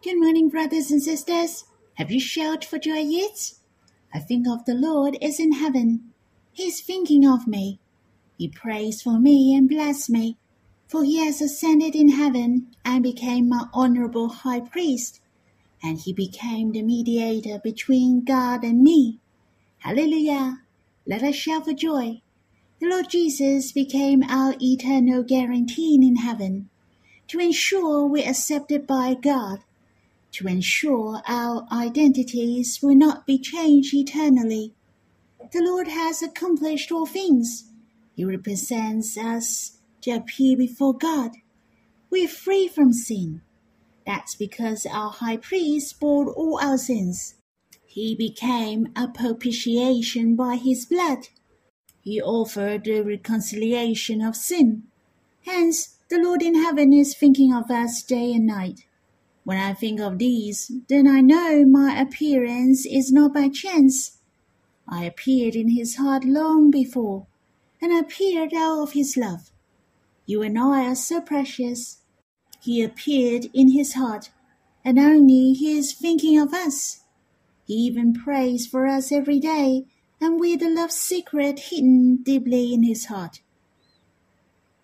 Good morning, brothers and sisters. Have you shouted for joy yet? I think of the Lord is in heaven. He is thinking of me. He prays for me and bless me, for he has ascended in heaven and became my honorable high priest, and he became the mediator between God and me. Hallelujah! Let us shout for joy. The Lord Jesus became our eternal guarantee in heaven, to ensure we're accepted by God to ensure our identities will not be changed eternally. The Lord has accomplished all things. He represents us to appear before God. We're free from sin. That's because our high priest bore all our sins. He became a propitiation by his blood. He offered the reconciliation of sin. Hence, the Lord in heaven is thinking of us day and night. When I think of these, then I know my appearance is not by chance. I appeared in his heart long before, and appeared out of his love. You and I are so precious. He appeared in his heart, and only he is thinking of us. He even prays for us every day, and with the love secret hidden deeply in his heart.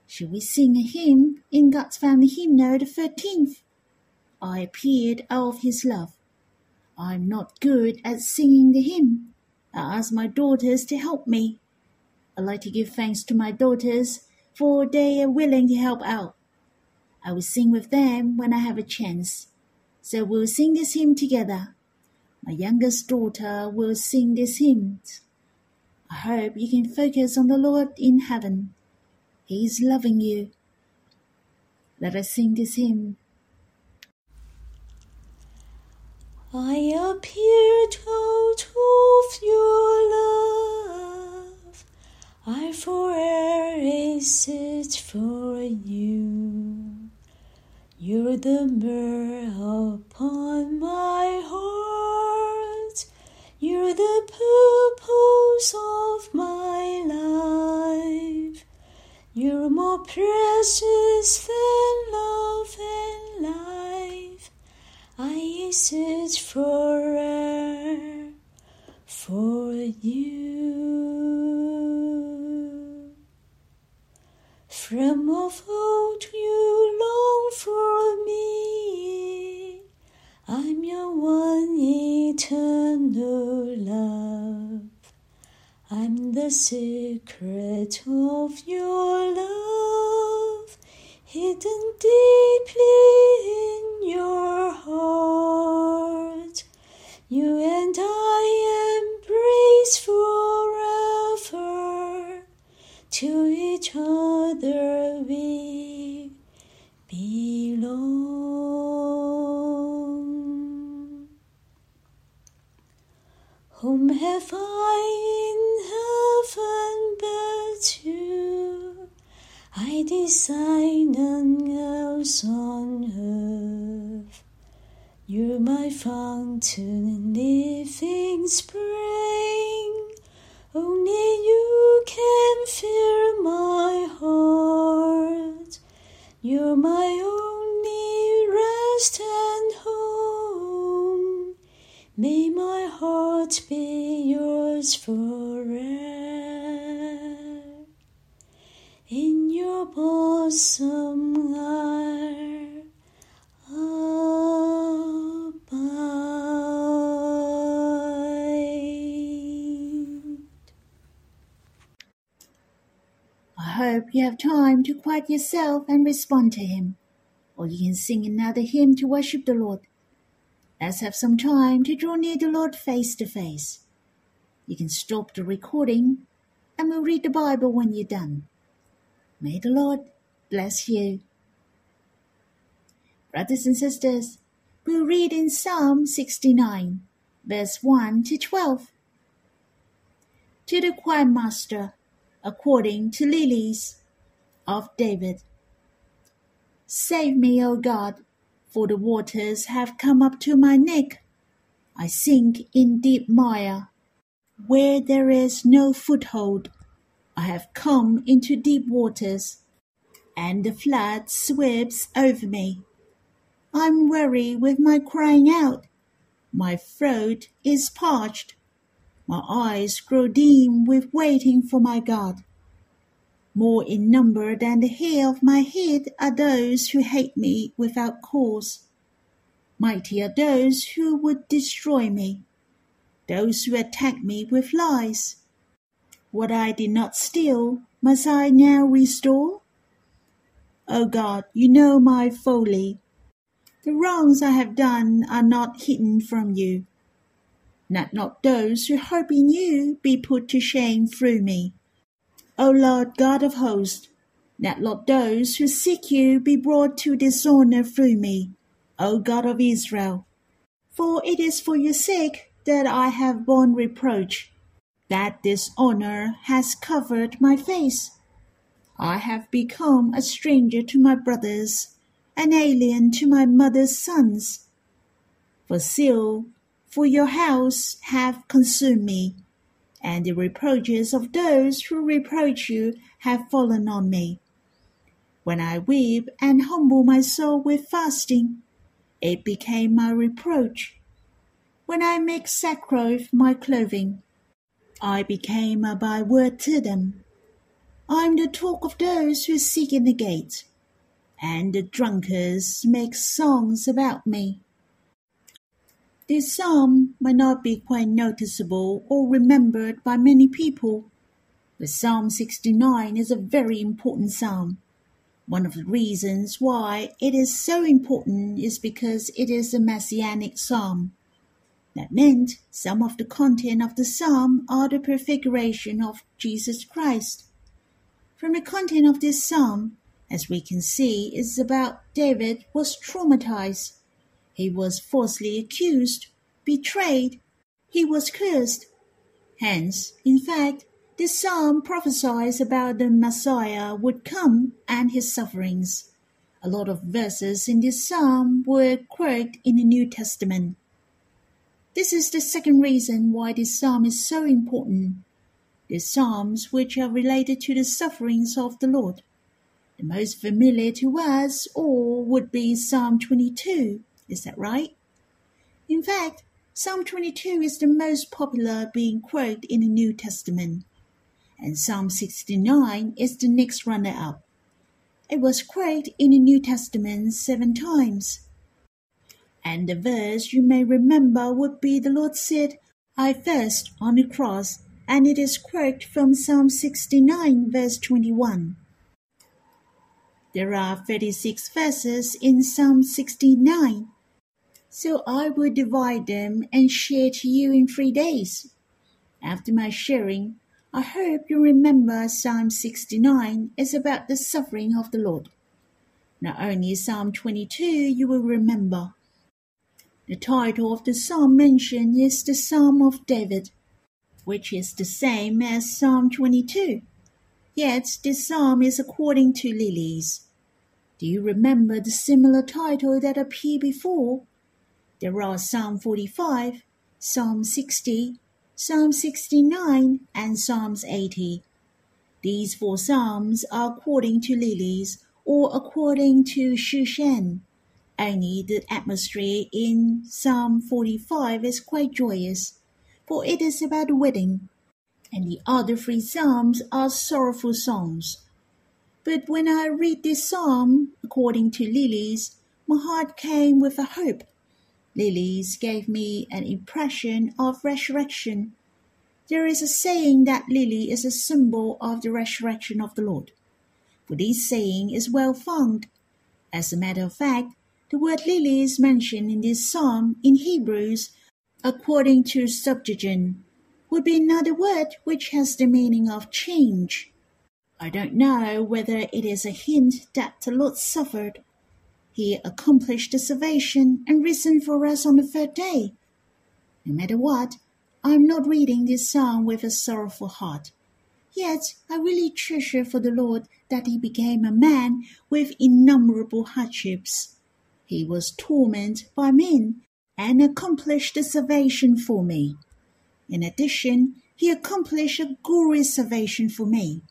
Should we sing a hymn in God's Family Hymnal the thirteenth? I appeared out of his love. I'm not good at singing the hymn. I ask my daughters to help me. I like to give thanks to my daughters, for they are willing to help out. I will sing with them when I have a chance. So we'll sing this hymn together. My youngest daughter will sing this hymn. I hope you can focus on the Lord in heaven. He is loving you. Let us sing this hymn. I appear out of your love. I forever search for you. You're the myrrh upon my heart. You're the purpose of my life. You're more precious than love I search forever for you. From of old you long for me. I'm your one eternal love. I'm the secret of your love, hidden deeply in your heart. You and I embrace forever. To each other we belong. Whom have I in heaven but you? I desire none else on earth. You're my fountain, and living spring. Only you can fill my heart. You're my only rest and home. May my heart be yours forever. In your bosom I abide. I hope you have time to quiet yourself and respond to Him, or you can sing another hymn to worship the Lord. Let's have some time to draw near the Lord face to face. You can stop the recording and we'll read the Bible when you're done. May the Lord bless you. Brothers and sisters, we'll read in Psalm 69, verse 1 to 12. To the choir master, according to lilies of David. Save me, O God, for the waters have come up to my neck. I sink in deep mire, where there is no foothold. I have come into deep waters, and the flood sweeps over me. I'm weary with my crying out. My throat is parched. My eyes grow dim with waiting for my God. More in number than the hair of my head are those who hate me without cause. Mighty are those who would destroy me, those who attack me with lies. What I did not steal, must I now restore? O God, you know my folly. The wrongs I have done are not hidden from you. Let not those who hope in you be put to shame through me. O Lord God of hosts, let not those who seek you be brought to dishonor through me, O God of Israel. For it is for your sake that I have borne reproach, that dishonor has covered my face. I have become a stranger to my brothers, an alien to my mother's sons. For zeal for your house have consumed me, and the reproaches of those who reproach you have fallen on me. When I weep and humble my soul with fasting, it became my reproach. When I make sackcloth my clothing, I became a byword to them. I am the talk of those who seek in the gate, and the drunkards make songs about me. This psalm might not be quite noticeable or remembered by many people, but Psalm 69 is a very important psalm. One of the reasons why it is so important is because it is a messianic psalm. That meant some of the content of the psalm are the prefiguration of Jesus Christ. From the content of this psalm, as we can see, is about David was traumatized. He was falsely accused, betrayed, he was cursed. Hence, in fact, this psalm prophesies about the Messiah would come and his sufferings. A lot of verses in this psalm were quoted in the New Testament. This is the second reason why this psalm is so important the psalms which are related to the sufferings of the Lord. The most familiar to us all would be Psalm 22. Is that right? In fact, Psalm 22 is the most popular being quoted in the New Testament, and Psalm 69 is the next runner up. It was quoted in the New Testament seven times. And the verse you may remember would be the Lord said, I thirst on the cross and it is quoted from Psalm 69, verse 21. There are 36 verses in Psalm 69, so I will divide them and share to you in three days. After my sharing, I hope you remember Psalm 69 is about the suffering of the Lord. Not only Psalm 22 you will remember. The title of the psalm mentioned is the Psalm of David which is the same as Psalm 22. Yet this psalm is according to lilies. Do you remember the similar title that appeared before? There are Psalm 45, Psalm 60, Psalm 69, and Psalms 80. These four psalms are according to lilies or according to Shushan. Only the atmosphere in Psalm 45 is quite joyous for it is about the wedding, and the other three psalms are sorrowful songs. But when I read this psalm, according to Lilies, my heart came with a hope. Lilies gave me an impression of resurrection. There is a saying that lily is a symbol of the resurrection of the Lord. For this saying is well founded. As a matter of fact, the word lily is mentioned in this psalm in Hebrews according to Septuagint, would be another word which has the meaning of change. I don't know whether it is a hint that the Lord suffered. He accomplished the salvation and risen for us on the third day. No matter what, I am not reading this psalm with a sorrowful heart. Yet I really treasure for the Lord that he became a man with innumerable hardships. He was tormented by men and accomplished the salvation for me. In addition, he accomplished a glorious salvation for me.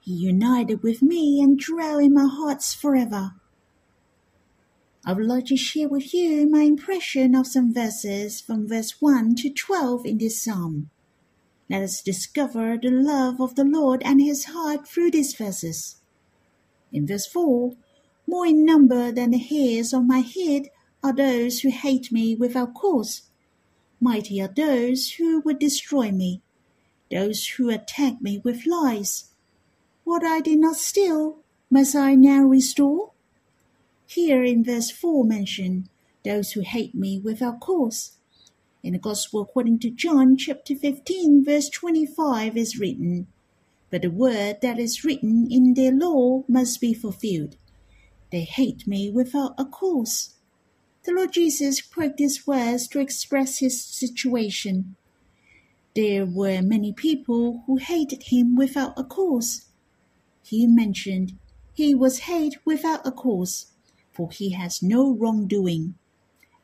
He united with me and dwelt in my hearts forever. I would like to share with you my impression of some verses from verse 1 to 12 in this psalm. Let us discover the love of the Lord and his heart through these verses. In verse 4, more in number than the hairs on my head are those who hate me without cause. Mighty are those who would destroy me, those who attack me with lies. What I did not steal, must I now restore? Here in verse 4 mention those who hate me without cause. In the Gospel according to John chapter 15 verse 25 is written, But the word that is written in their law must be fulfilled. They hate me without a cause. The Lord Jesus these words to express his situation. There were many people who hated him without a cause. He mentioned he was hated without a cause for he has no wrongdoing.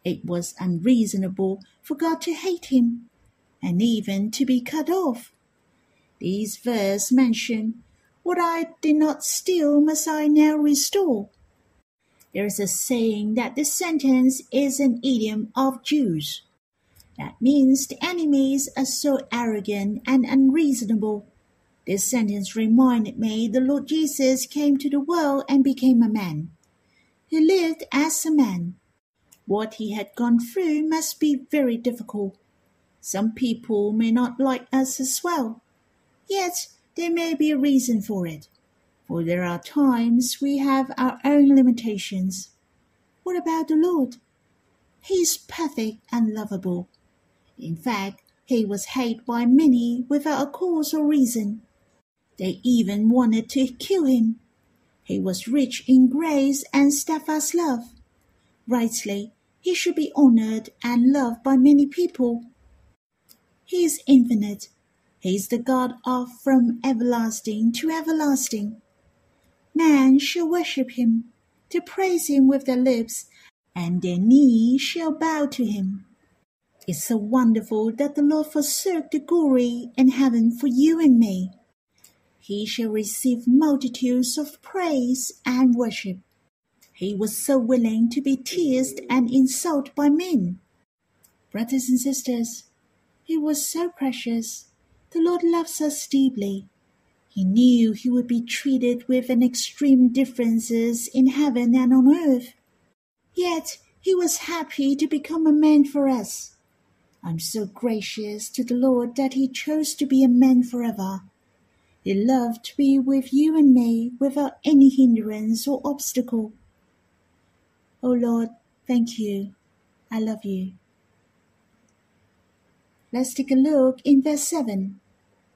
It was unreasonable for God to hate him, and even to be cut off. These verses mention, What I did not steal must I now restore. There is a saying that this sentence is an idiom of Jews. That means the enemies are so arrogant and unreasonable. This sentence reminded me the Lord Jesus came to the world and became a man. He lived as a man. What he had gone through must be very difficult. Some people may not like us as well, yet there may be a reason for it, for there are times we have our own limitations. What about the Lord? He is perfect and lovable. In fact, he was hated by many without a cause or reason. They even wanted to kill him. He was rich in grace and steadfast love. Rightly, he should be honored and loved by many people. He is infinite. He is the God of from everlasting to everlasting. Man shall worship him, to praise him with their lips, and their knee shall bow to him. It's so wonderful that the Lord forsook the glory in heaven for you and me he shall receive multitudes of praise and worship. He was so willing to be teased and insulted by men. Brothers and sisters, he was so precious. The Lord loves us deeply. He knew he would be treated with an extreme differences in heaven and on earth. Yet he was happy to become a man for us. I'm so gracious to the Lord that he chose to be a man forever He loved to be with you and me without any hindrance or obstacle. Oh Lord, thank you. I love you. Let's take a look in verse 7.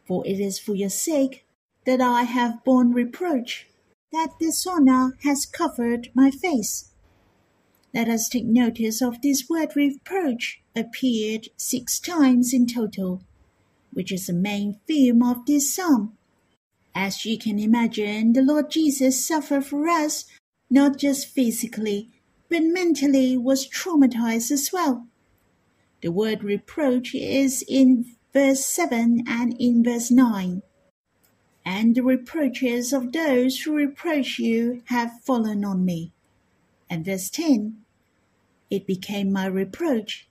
For it is for your sake that I have borne reproach, that dishonor has covered my face. Let us take notice of this word reproach appeared six times in total, which is the main theme of this psalm. As you can imagine, the Lord Jesus suffered for us, not just physically, but mentally was traumatized as well. The word reproach is in verse 7 and in verse 9. And the reproaches of those who reproach you have fallen on me. And verse 10, it became my reproach.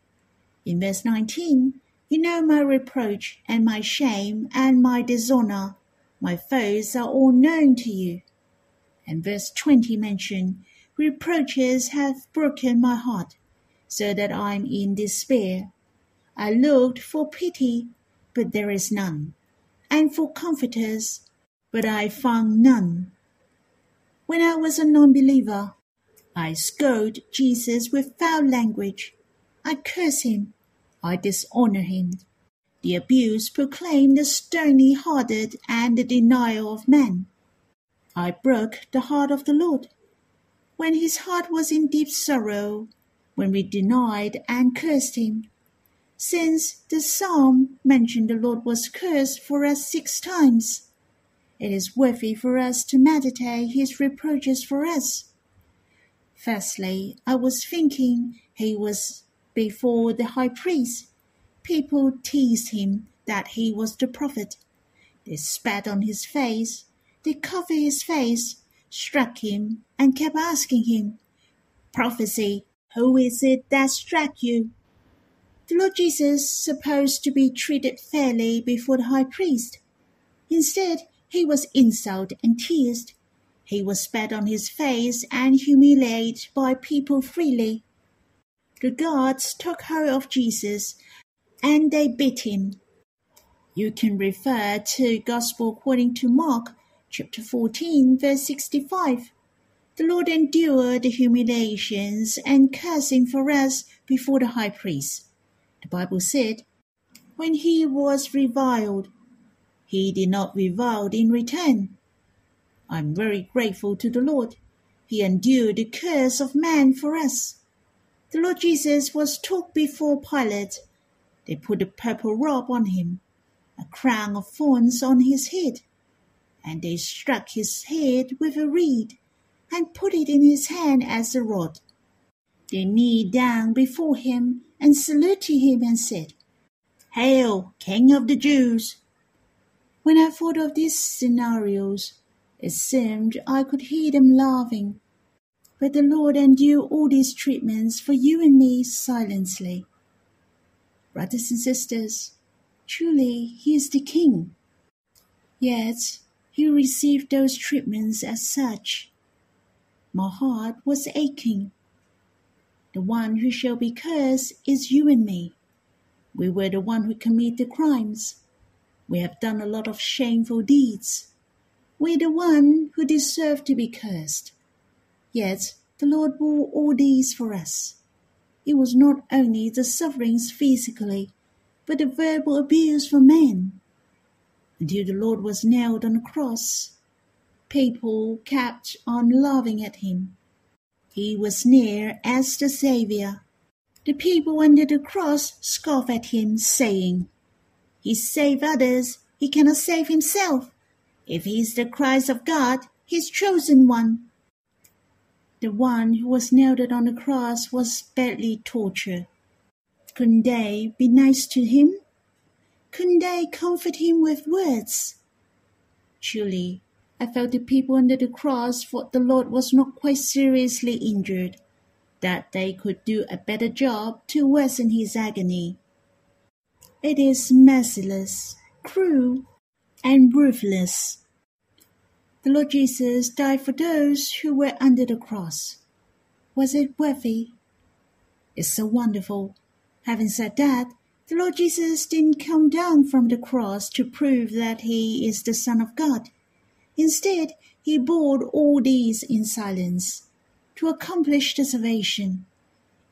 In verse 19, you know my reproach and my shame and my dishonor my foes are all known to you. And verse 20 mention, Reproaches have broken my heart, so that I'm in despair. I looked for pity, but there is none, and for comforters, but I found none. When I was a non believer, I scolded Jesus with foul language. I curse him. I dishonor him. The abuse proclaimed the stony hearted and the denial of man. I broke the heart of the Lord. When his heart was in deep sorrow, when we denied and cursed him. Since the psalm mentioned the Lord was cursed for us six times, it is worthy for us to meditate his reproaches for us. Firstly, I was thinking he was before the high priest People teased him that he was the prophet. They spat on his face, they covered his face, struck him, and kept asking him, Prophecy, who is it that struck you? The Lord Jesus supposed to be treated fairly before the high priest. Instead, he was insulted and teased. He was spat on his face and humiliated by people freely. The guards took hold of Jesus and they beat him. You can refer to Gospel according to Mark chapter 14 verse 65. The Lord endured the humiliations and cursing for us before the high priest. The Bible said, when he was reviled, he did not revile in return. I'm very grateful to the Lord. He endured the curse of man for us. The Lord Jesus was took before Pilate. They put a purple robe on him, a crown of thorns on his head, and they struck his head with a reed and put it in his hand as a rod. They kneeled down before him and saluted him and said, Hail, King of the Jews! When I thought of these scenarios, it seemed I could hear them laughing. But the Lord endured all these treatments for you and me silently. Brothers and sisters, truly He is the King. Yet He received those treatments as such. My heart was aching. The one who shall be cursed is you and me. We were the one who committed the crimes. We have done a lot of shameful deeds. We're the one who deserve to be cursed. Yet the Lord bore all these for us. It was not only the sufferings physically, but the verbal abuse from men. Until the Lord was nailed on the cross, people kept on laughing at him. He was near as the Saviour. The people under the cross scoff at him, saying, He saved others, he cannot save himself. If he is the Christ of God, his chosen one. The one who was nailed on the cross was badly tortured. Couldn't they be nice to him? Couldn't they comfort him with words? Truly, I felt the people under the cross thought the Lord was not quite seriously injured, that they could do a better job to worsen his agony. It is merciless, cruel, and ruthless. The Lord Jesus died for those who were under the cross. Was it worthy? It's so wonderful. Having said that, the Lord Jesus didn't come down from the cross to prove that he is the Son of God. Instead, he bore all these in silence to accomplish the salvation.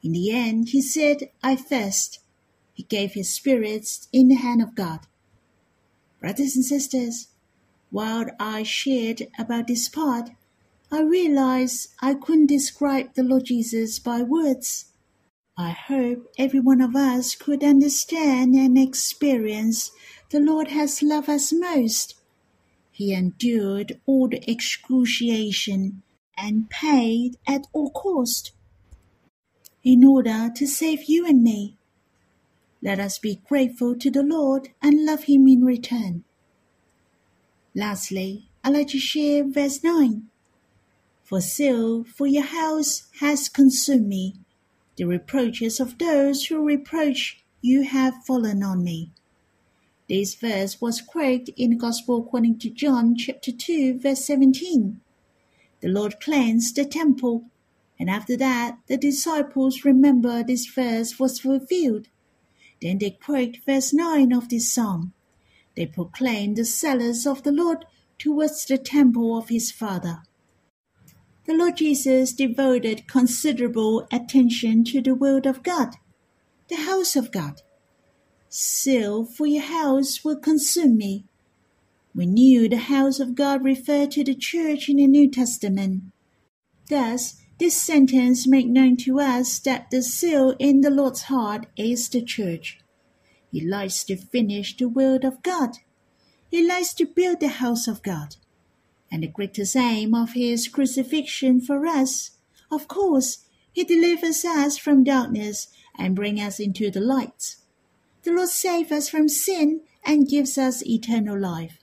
In the end, he said, I thirst. He gave his spirits in the hand of God. Brothers and sisters, while I shared about this part, I realized I couldn't describe the Lord Jesus by words. I hope every one of us could understand and experience the Lord has loved us most. He endured all the excruciation and paid at all cost in order to save you and me. Let us be grateful to the Lord and love Him in return. Lastly, I'd like to share verse 9. For zeal for your house has consumed me. The reproaches of those who reproach you have fallen on me. This verse was quoted in the Gospel according to John chapter 2 verse 17. The Lord cleansed the temple, and after that the disciples remember this verse was fulfilled then they quote verse 9 of this psalm. They proclaim the zealous of the Lord towards the temple of his Father. The Lord Jesus devoted considerable attention to the word of God, the house of God. Zeal for your house will consume me. We knew the house of God referred to the church in the New Testament. Thus, this sentence makes known to us that the seal in the Lord's heart is the church. He likes to finish the will of God. He likes to build the house of God. And the greatest aim of his crucifixion for us, of course, he delivers us from darkness and brings us into the light. The Lord saves us from sin and gives us eternal life.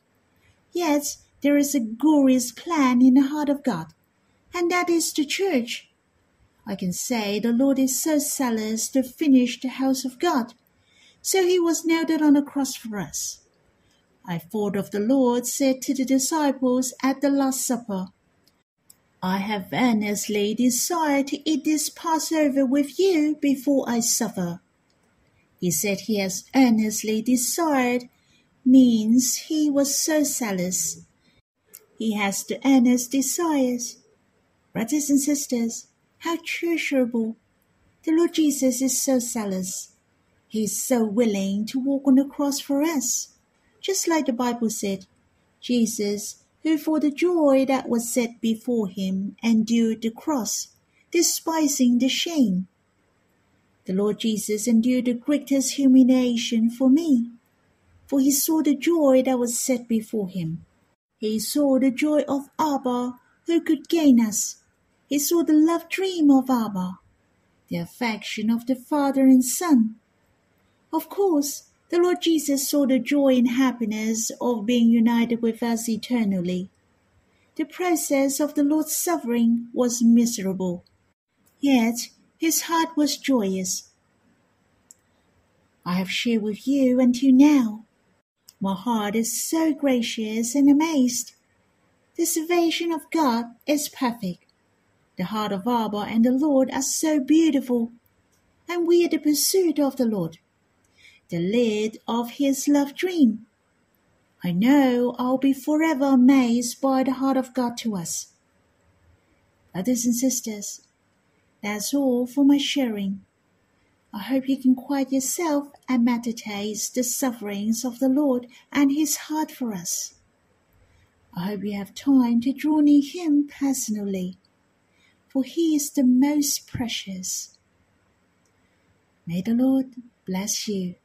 Yet there is a glorious plan in the heart of God and that is the church. I can say the Lord is so zealous to finish the house of God. So he was nailed on the cross for us. I thought of the Lord said to the disciples at the Last Supper, I have earnestly desired to eat this Passover with you before I suffer. He said he has earnestly desired means he was so zealous. He has the earnest desires. Brothers and sisters, how treasurable! The Lord Jesus is so zealous. He is so willing to walk on the cross for us. Just like the Bible said, Jesus who for the joy that was set before him endured the cross, despising the shame. The Lord Jesus endured the greatest humiliation for me, for he saw the joy that was set before him. He saw the joy of Abba, who could gain us. He saw the love dream of Abba, the affection of the Father and Son. Of course, the Lord Jesus saw the joy and happiness of being united with us eternally. The process of the Lord's suffering was miserable, yet his heart was joyous. I have shared with you until now. My heart is so gracious and amazed. The salvation of God is perfect. The heart of Abba and the Lord are so beautiful, and we are the pursuit of the Lord the lead of his love dream. I know I'll be forever amazed by the heart of God to us. Brothers and sisters, that's all for my sharing. I hope you can quiet yourself and meditate the sufferings of the Lord and his heart for us. I hope you have time to draw near him personally, for he is the most precious. May the Lord bless you.